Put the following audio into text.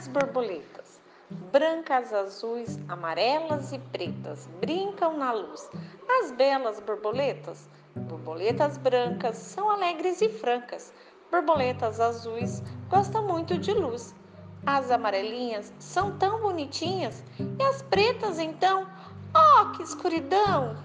As borboletas, brancas, azuis, amarelas e pretas, brincam na luz. As belas borboletas, borboletas brancas, são alegres e francas. Borboletas azuis gostam muito de luz. As amarelinhas são tão bonitinhas e as pretas então, oh, que escuridão!